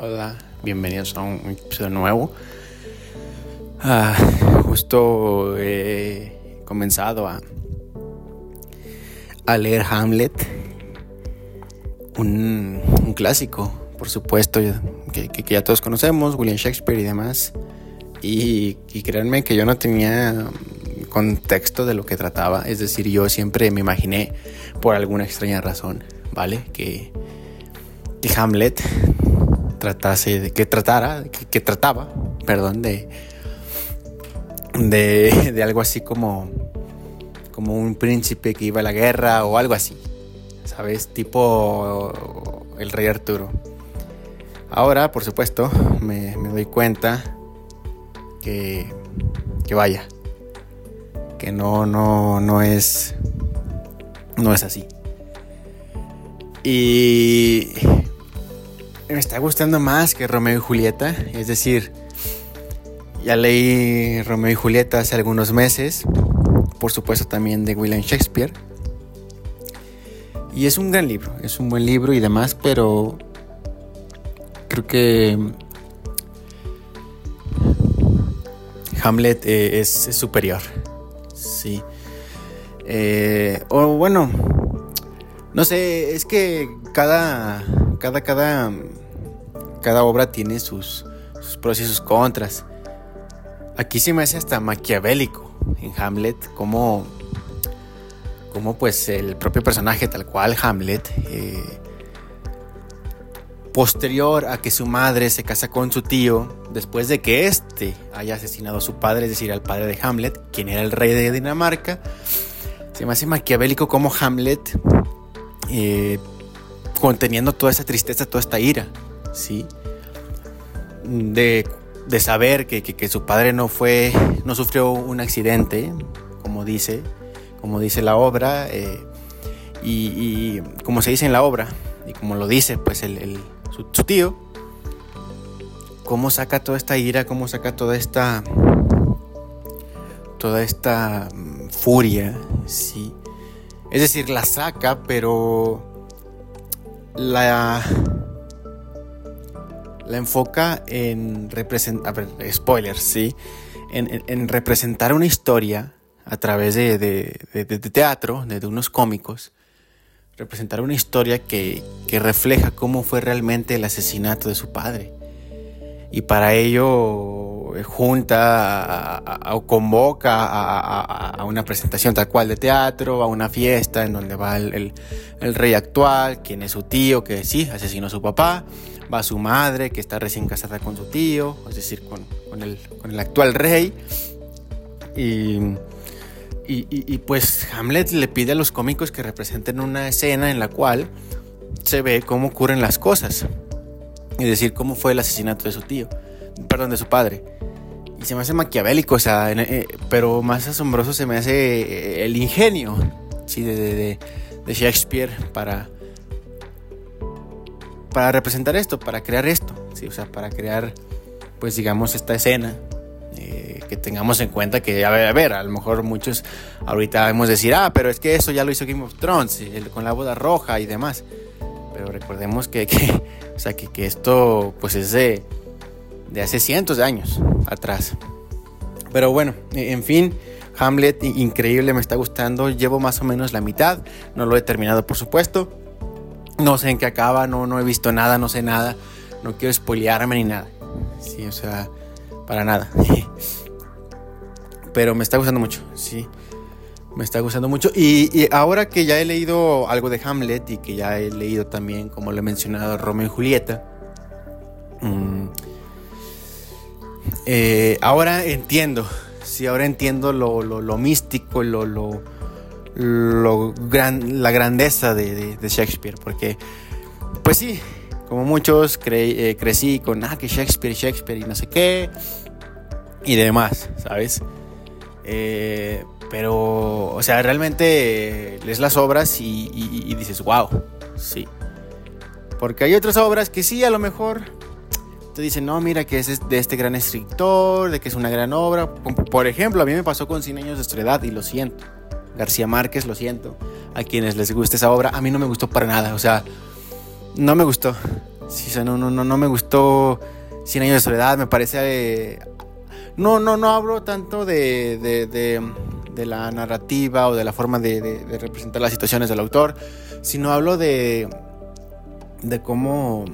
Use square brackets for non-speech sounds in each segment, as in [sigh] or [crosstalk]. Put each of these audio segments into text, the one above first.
Hola, bienvenidos a un episodio nuevo. Ah, justo he comenzado a, a leer Hamlet, un, clásico, por supuesto, que, ya todos conocemos, William Shakespeare y demás. Y, y créanme que yo no tenía contexto de lo que trataba, es decir, yo siempre me imaginé, por alguna extraña razón, ¿vale? Que, que Hamlet tratase de que tratara, que, trataba, perdón, de, [laughs] de, algo así como, como un príncipe que iba a la guerra o algo así, ¿sabes? Tipo el rey Arturo. Ahora, por supuesto, me, me doy cuenta que, que vaya, que no, no, no es, no es así. Y me está gustando más que Romeo y Julieta. Es decir, ya leí Romeo y Julieta hace algunos meses. Por supuesto también de William Shakespeare. Y es un gran libro, es un buen libro y demás, pero creo que Hamlet eh, es, superior. Sí. Eh, o bueno, no sé, es que cada, cada, cada cada obra tiene sus, pros y sus contras. Aquí se me hace hasta maquiavélico en Hamlet, como, pues el propio personaje tal cual Hamlet, eh, posterior a que su madre se casa con su tío, después de que éste haya asesinado a su padre, es decir, al padre de Hamlet, quien era el rey de Dinamarca, se me hace maquiavélico como Hamlet, eh, conteniendo toda esa tristeza, toda esta ira, ¿sí? De, saber que, su padre no fue, no sufrió un accidente, como dice, como dice la obra, eh, y, como se dice en la obra, y como lo dice pues el, su, tío, cómo saca toda esta ira, cómo saca toda esta, toda esta mm, furia, sí. Es decir, la saca, pero la la enfoca en representar, sí, en, representar una historia a través de, teatro, de, unos cómicos, representar una historia que, refleja cómo fue realmente el asesinato de su padre. Y para ello eh, junta o convoca a, una presentación tal cual de teatro, a una fiesta en donde va el, el rey actual, quien es su tío, que sí, asesinó a su papá, va su madre, que está recién casada con su tío, es decir, con, el, actual rey. Y, y, pues Hamlet le pide a los cómicos que representen una escena en la cual se ve cómo ocurren las cosas. Es decir, cómo fue el asesinato de su tío, perdón, de su padre. Y se me hace maquiavélico, o sea, eh, pero más asombroso se me hace eh, el ingenio ¿sí? de, de Shakespeare para, para representar esto, para crear esto, ¿sí? o sea, para crear, pues digamos, esta escena. Eh, que tengamos en cuenta que, a ver, a lo mejor muchos ahorita vamos a decir, ah, pero es que eso ya lo hizo Game of Thrones, con la boda roja y demás. Pero recordemos que, o sea, que, esto pues es de, de hace cientos de años atrás. Pero bueno, en fin, Hamlet, increíble, me está gustando. Llevo más o menos la mitad, no lo he terminado por supuesto. No sé en qué acaba, no, no he visto nada, no sé nada. No quiero spoilearme ni nada. Sí, o sea, para nada. [laughs] Pero me está gustando mucho, sí. Me está gustando mucho. Y, ahora que ya he leído algo de Hamlet y que ya he leído también, como lo he mencionado, Romeo y Julieta. Mm, eh, ahora entiendo. Sí, ahora entiendo lo, místico, lo, lo lo la grandeza de, Shakespeare, porque, pues sí, como muchos eh, crecí con, ah, que Shakespeare, Shakespeare y no sé qué, y demás, ¿sabes? Eh, pero, o sea, realmente lees las obras y, dices, wow, sí. Porque hay otras obras que sí, a lo mejor te dicen, no, mira que es de este gran escritor, de que es una gran obra. Por ejemplo, a mí me pasó con Cien años de soledad y lo siento. García Márquez, lo siento, a quienes les guste esa obra, a mí no me gustó para nada, o sea, no me gustó. Sí, no, no, no, no me gustó 100 años de soledad, me parece... No, no, no hablo tanto de, de, de, la narrativa o de la forma de, representar las situaciones del autor, sino hablo de, de cómo...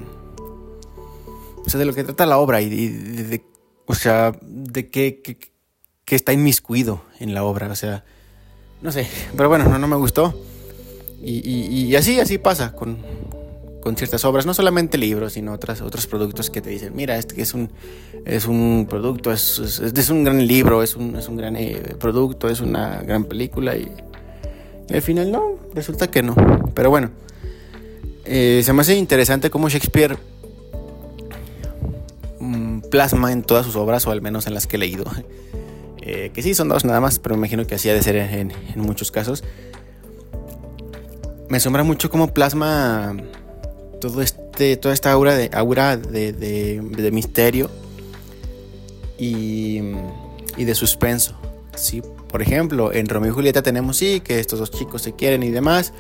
De lo que trata la obra y de, o sea, de qué, qué, está inmiscuido en la obra, o sea, no sé, pero bueno, no, no me gustó. Y, y, así, así pasa con, con ciertas obras, no solamente libros, sino otras, otros productos que te dicen, mira, este es un, es un producto, es, es, un gran libro, es un, es un gran eh, producto, es una gran película y, al final no, resulta que no. Pero bueno, eh, se me hace interesante cómo Shakespeare plasma en todas sus obras, o al menos en las que he leído, [laughs] eh, que sí son dos nada más, pero me imagino que así ha de ser en, muchos casos. Me asombra mucho cómo plasma todo este, toda esta aura de, aura de, misterio y, de suspenso. ¿sí? Por ejemplo, en Romeo y Julieta tenemos sí que estos dos chicos se quieren y demás,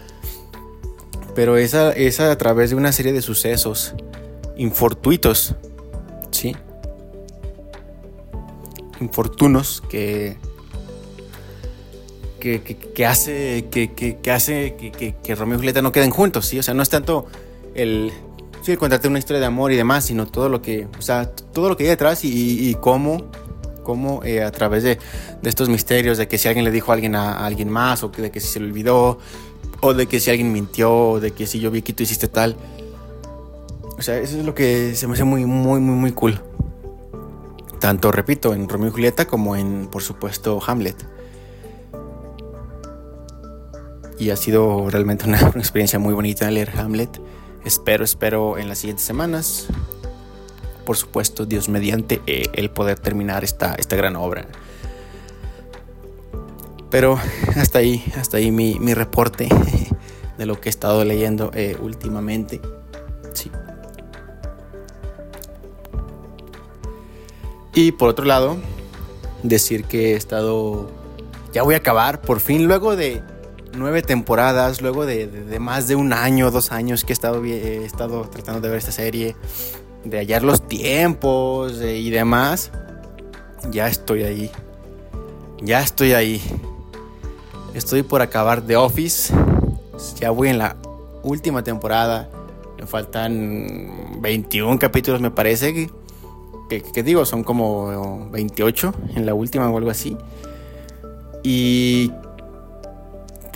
pero esa es a través de una serie de sucesos infortuitos, Infortunos que, que, hace, que, hace que, Romeo y Julieta no queden juntos, ¿sí? O sea, no es tanto el sí, contarte una historia de amor y demás, sino todo lo que, o sea, todo lo que hay detrás y, cómo, cómo eh, a través de, estos misterios, de que si alguien le dijo a alguien a, alguien más, o de que si se le olvidó, o de que si alguien mintió, o de que si yo vi que tú hiciste tal. O sea, eso es lo que se me hace muy, muy, muy, muy cool. Tanto, repito, en Romeo y Julieta como en, por supuesto, Hamlet. Y ha sido realmente [laughs] una, experiencia muy bonita leer Hamlet. Espero, espero en las siguientes semanas, por supuesto, Dios mediante, eh, el poder terminar esta, esta gran obra. Pero hasta ahí, hasta ahí mi, reporte [laughs] de lo que he estado leyendo eh, últimamente. Y por otro lado, decir que he estado... Ya voy a acabar, por fin, luego de nueve temporadas, luego de, más de un año, dos años que he estado, he estado tratando de ver esta serie, de hallar los tiempos y demás, ya estoy ahí. Ya estoy ahí. Estoy por acabar The Office. Ya voy en la última temporada. Me faltan 21 capítulos, me parece. Que, digo, son como 28 en la última o algo así. Y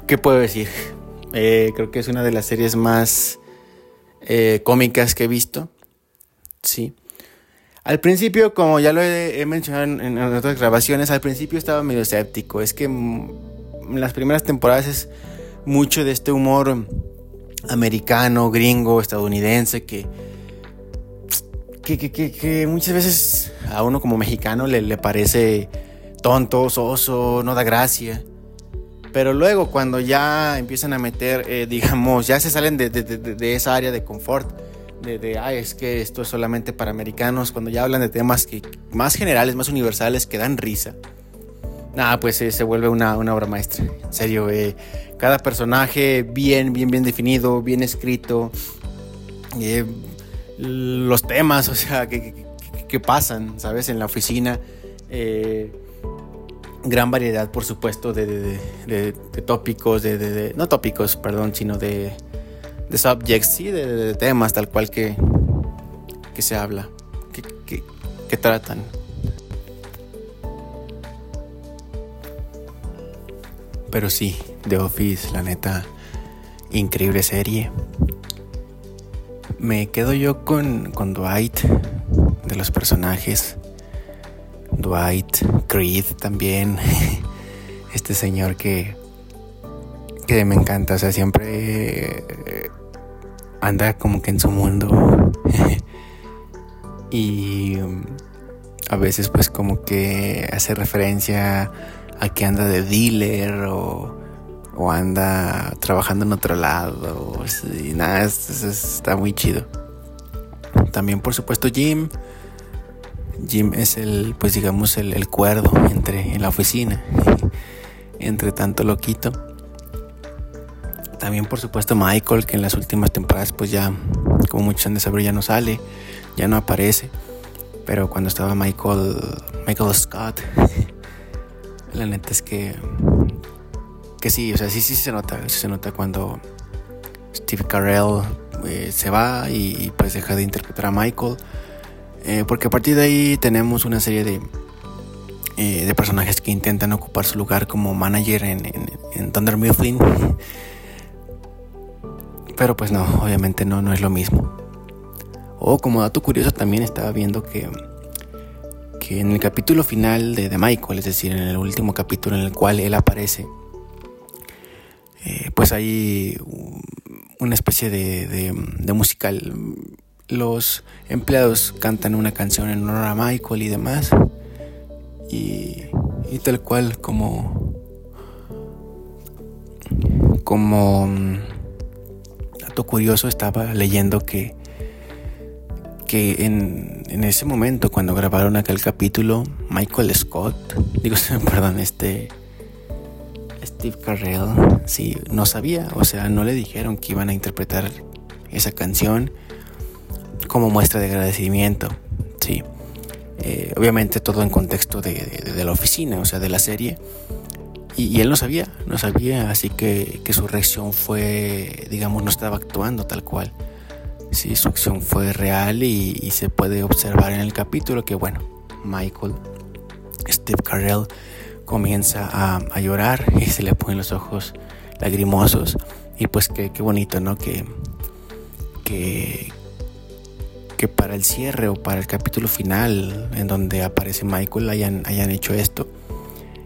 ¿Qué puedo decir? [laughs] Eh, creo que es una de las series más eh, cómicas que he visto. Sí. Al principio, como ya lo he, mencionado en, otras grabaciones, al principio estaba medio escéptico. Es que en las primeras temporadas es mucho de este humor americano, gringo, estadounidense, que, que, muchas veces a uno como mexicano le, le parece tonto, soso, no da gracia. Pero luego cuando ya empiezan a meter, eh, digamos, ya se salen de, esa área de confort, de, ay, es que esto es solamente para americanos, cuando ya hablan de temas que, más generales, más universales, que dan risa. Nada, pues eh, se vuelve una, obra maestra. En serio, eh, cada personaje bien, bien, bien definido, bien escrito. Los temas, o sea, que, pasan, ¿sabes? En la oficina gran variedad, por supuesto, de, tópicos, de, no tópicos, perdón, sino de, de subjects, sí, de, temas tal cual que, que se habla, que, que, tratan. Pero sí, The Office, la neta, increíble serie. Me quedo yo con, Dwight, de los personajes. Dwight, Creed también. [laughs] Este señor que, que me encanta, o sea, siempre eh, anda como que en su mundo. [laughs] y um, a veces pues como que hace referencia a que anda de dealer o, o anda trabajando en otro lado. Y nada, está muy chido. También por supuesto Jim Jim es el, pues digamos, el, cuerdo entre en la oficina, [laughs] entre tanto loquito. También por supuesto Michael, que en las últimas temporadas pues ya, como muchos han de saber, ya no sale, ya no aparece. Pero cuando estaba Michael, Michael Scott, [laughs] la neta es que, que sí, o sea, sí, sí se nota, se nota cuando Steve Carell eh, se va y, pues deja de interpretar a Michael. Eh, porque a partir de ahí tenemos una serie de, eh, de personajes que intentan ocupar su lugar como manager en, en, Thunder Mifflin. Pero pues no, obviamente no, no es lo mismo. O como dato curioso también estaba viendo que, que en el capítulo final de Michael, es decir, en el último capítulo en el cual él aparece, pues hay una especie de, de, musical. Los empleados cantan una canción en honor a Michael y demás. Y, y tal cual como como mm, dato curioso estaba leyendo que que en, en, ese momento cuando grabaron aquel capítulo Michael Scott [laughs] digo [laughs] perdón este Steve Carell, sí, no sabía, o sea, no le dijeron que iban a interpretar esa canción como muestra de agradecimiento, sí. Eh, obviamente todo en contexto de, la oficina, o sea, de la serie. Y, él no sabía, no sabía, así que, su reacción fue, digamos, no estaba actuando tal cual. Sí, su acción fue real y, se puede observar en el capítulo que, bueno, Michael, Steve Carell, comienza a, llorar y se le ponen los ojos lagrimosos. Y pues qué, bonito, ¿no? Que, que, que para el cierre o para el capítulo final en donde aparece Michael hayan, hayan hecho esto.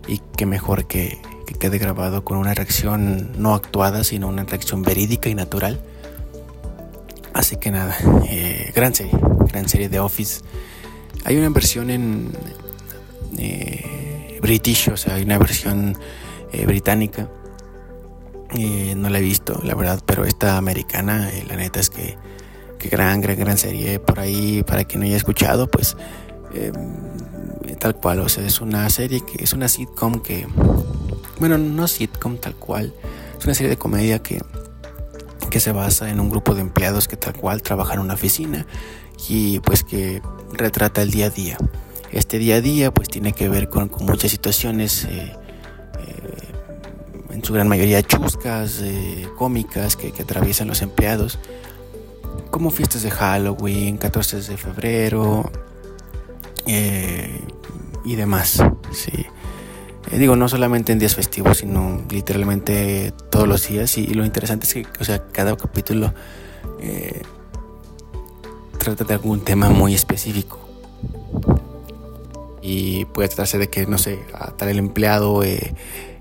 Y que mejor que, que quede grabado con una reacción no actuada, sino una reacción verídica y natural. Así que nada, eh, gran serie, gran serie de Office. Hay una versión en... Eh, British, o sea, hay una versión eh, británica. Eh, no la he visto, la verdad, pero esta americana, eh, la neta es que, que, gran, gran, gran serie. Por ahí, para quien no haya escuchado, pues tal cual, o sea, es una serie que es una sitcom que, bueno, no sitcom tal cual, es una serie de comedia que, que se basa en un grupo de empleados que tal cual trabajan en una oficina y pues que retrata el día a día este día a día pues tiene que ver con, muchas situaciones, eh, eh, en su gran mayoría chuscas, eh, cómicas que, atraviesan los empleados, como fiestas de Halloween, 14 de febrero y demás. Sí. digo, no solamente en días festivos, sino literalmente todos los días. Y, lo interesante es que, o sea, cada capítulo trata de algún tema muy específico y puede tratarse de que, no sé, a tal el empleado eh,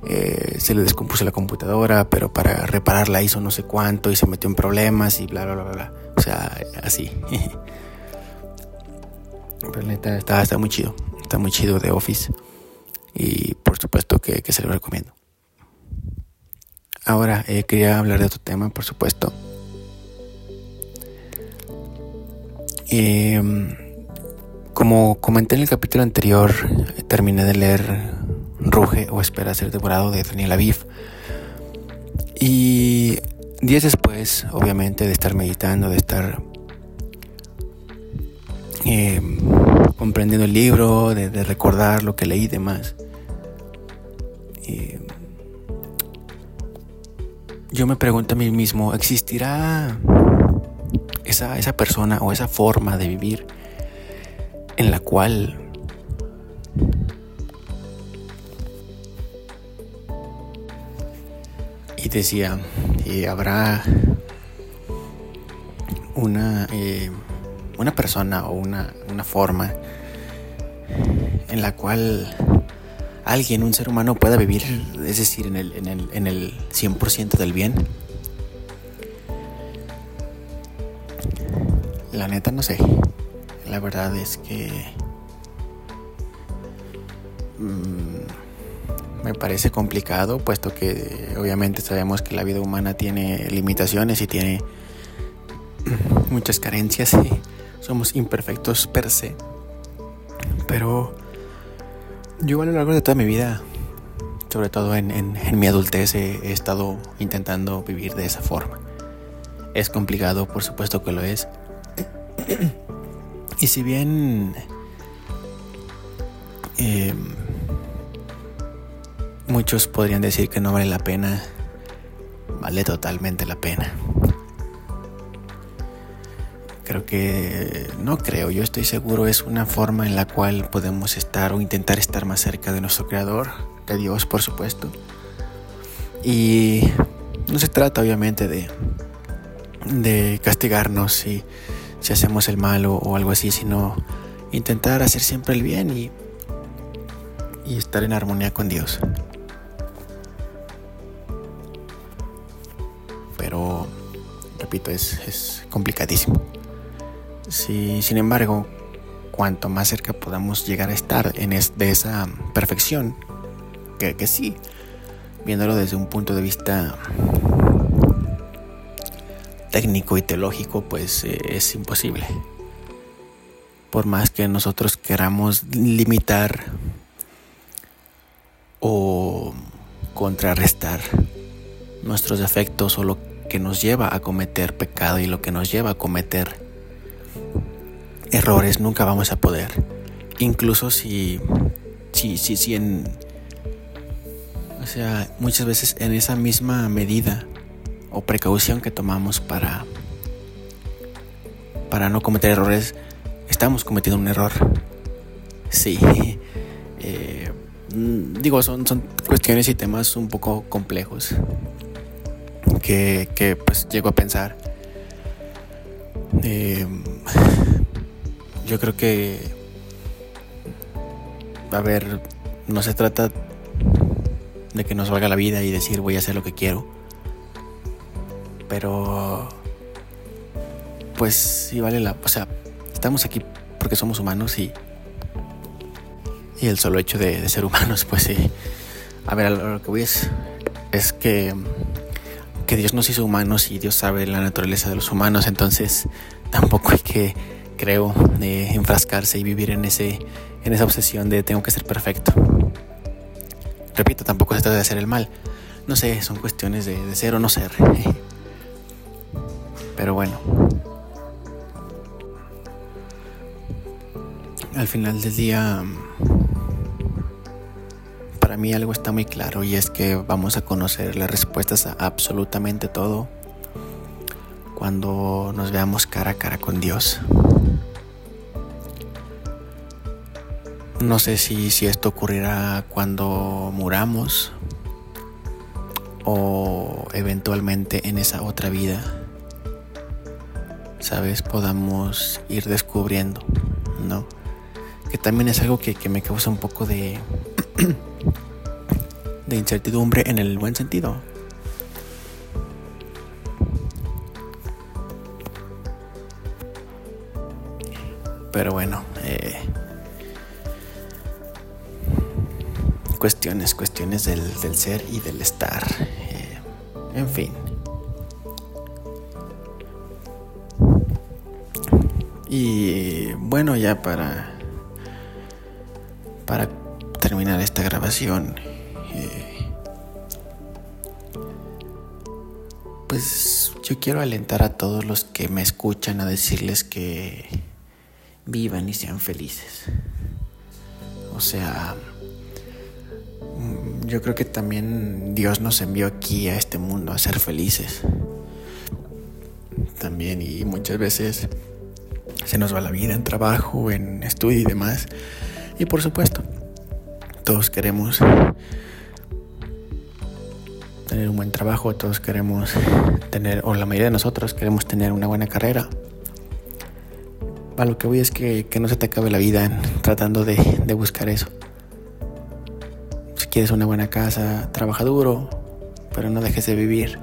eh, se le descompuso la computadora, pero para repararla hizo no sé cuánto y se metió en problemas y bla, bla, bla, bla. O sea, así. [laughs] pero neta, está, está muy chido. Está muy chido de Office. Y por supuesto que, se lo recomiendo. Ahora, eh, quería hablar de otro tema, por supuesto. Eh, como comenté en el capítulo anterior, terminé de leer Ruge o Espera ser devorado de Daniel Aviv. Y días después, obviamente, de estar meditando, de estar eh, comprendiendo el libro, de, recordar lo que leí y demás, eh, yo me pregunto a mí mismo, ¿existirá esa, esa persona o esa forma de vivir? En la cual y decía y habrá una eh, una persona o una, una forma en la cual alguien, un ser humano pueda vivir, es decir, en el, en el, en el 100% del bien. La neta no sé. La verdad es que mm, me parece complicado, puesto que obviamente sabemos que la vida humana tiene limitaciones y tiene [clears throat] muchas carencias y somos imperfectos per se. Pero yo a lo largo de toda mi vida sobre todo en, mi adultez, he, estado intentando vivir de esa forma. Es complicado, por supuesto que lo es. Y si bien em, muchos podrían decir que no vale la pena, vale totalmente la pena. Creo que, no creo, yo estoy seguro, es una forma en la cual podemos estar o intentar estar más cerca de nuestro Creador, de Dios, por supuesto. Y no se trata obviamente de, de castigarnos si, si hacemos el mal o, algo así, sino intentar hacer siempre el bien y, y estar en armonía con Dios. Pero, repito, es, es complicadísimo. Si, sin embargo, cuanto más cerca podamos llegar a estar en de esa perfección, que, que sí, viéndolo desde un punto de vista técnico y teológico, pues eh, es imposible. Por más que nosotros queramos limitar o contrarrestar nuestros defectos o lo que nos lleva a cometer pecado y lo que nos lleva a cometer errores nunca vamos a poder. Incluso si, si, si, si en... O sea, muchas veces en esa misma medida o precaución que tomamos para, para no cometer errores, estamos cometiendo un error. Sí. [laughs] Eh, digo, son, son cuestiones y temas un poco complejos que, que pues llego a pensar. Eh, yo creo que, a ver, no se trata de que nos valga la vida y decir voy a hacer lo que quiero. Pero, pues sí vale la... O sea, estamos aquí porque somos humanos y... Y el solo hecho de, ser humanos, pues sí. A ver, lo que voy es, es que, que Dios nos hizo humanos y Dios sabe la naturaleza de los humanos, entonces tampoco hay que creo, de enfrascarse y vivir en, ese, en esa obsesión de tengo que ser perfecto. Repito, tampoco se trata de hacer el mal. No sé, son cuestiones de, de ser o no ser. [laughs] Pero bueno. Al final del día, para mí algo está muy claro y es que vamos a conocer las respuestas a absolutamente todo cuando nos veamos cara a cara con Dios. No sé si, si esto ocurrirá cuando muramos o eventualmente en esa otra vida, ¿sabes? Podamos ir descubriendo, ¿no? Que también es algo que, que me causa un poco de, [clears throat] de incertidumbre en el buen sentido. Pero bueno, eh, cuestiones, cuestiones del, ser y del estar. Eh, en fin. Y bueno, ya para para terminar esta grabación, eh, pues yo quiero alentar a todos los que me escuchan a decirles que vivan y sean felices. O sea, yo creo que también Dios nos envió aquí a este mundo a ser felices. También y muchas veces se nos va la vida en trabajo, en estudio y demás. Y por supuesto, todos queremos tener un buen trabajo, todos queremos tener, o la mayoría de nosotros queremos tener una buena carrera. A lo que voy es que, no se te acabe la vida tratando de buscar eso quieres una buena casa, trabaja duro, pero no dejes de vivir.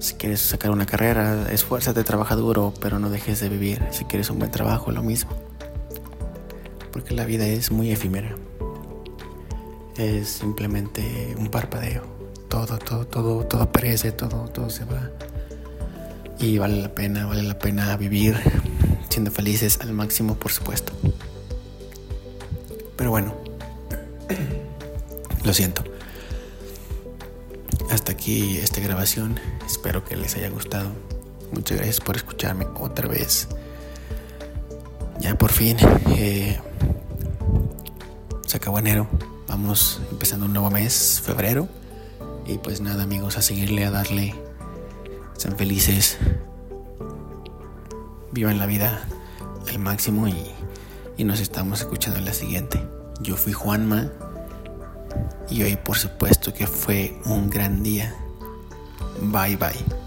Si quieres sacar una carrera, esfuérzate, trabaja duro, pero no dejes de vivir. Si quieres un buen trabajo, lo mismo. Porque la vida es muy efímera. Es simplemente un parpadeo. Todo, todo, todo, todo aparece, todo, todo se va. Y vale la pena, vale la pena vivir siendo felices al máximo, por supuesto. Pero bueno. [clears throat] Lo siento. Hasta aquí esta grabación. Espero que les haya gustado. Muchas gracias por escucharme otra vez. Ya por fin eh, se acabó enero. Vamos empezando un nuevo mes, febrero. Y pues nada amigos, a seguirle, a darle. Sean felices. Vivan la vida al máximo y, y nos estamos escuchando en la siguiente. Yo fui Juanma y hoy por supuesto que fue un gran día. Bye bye.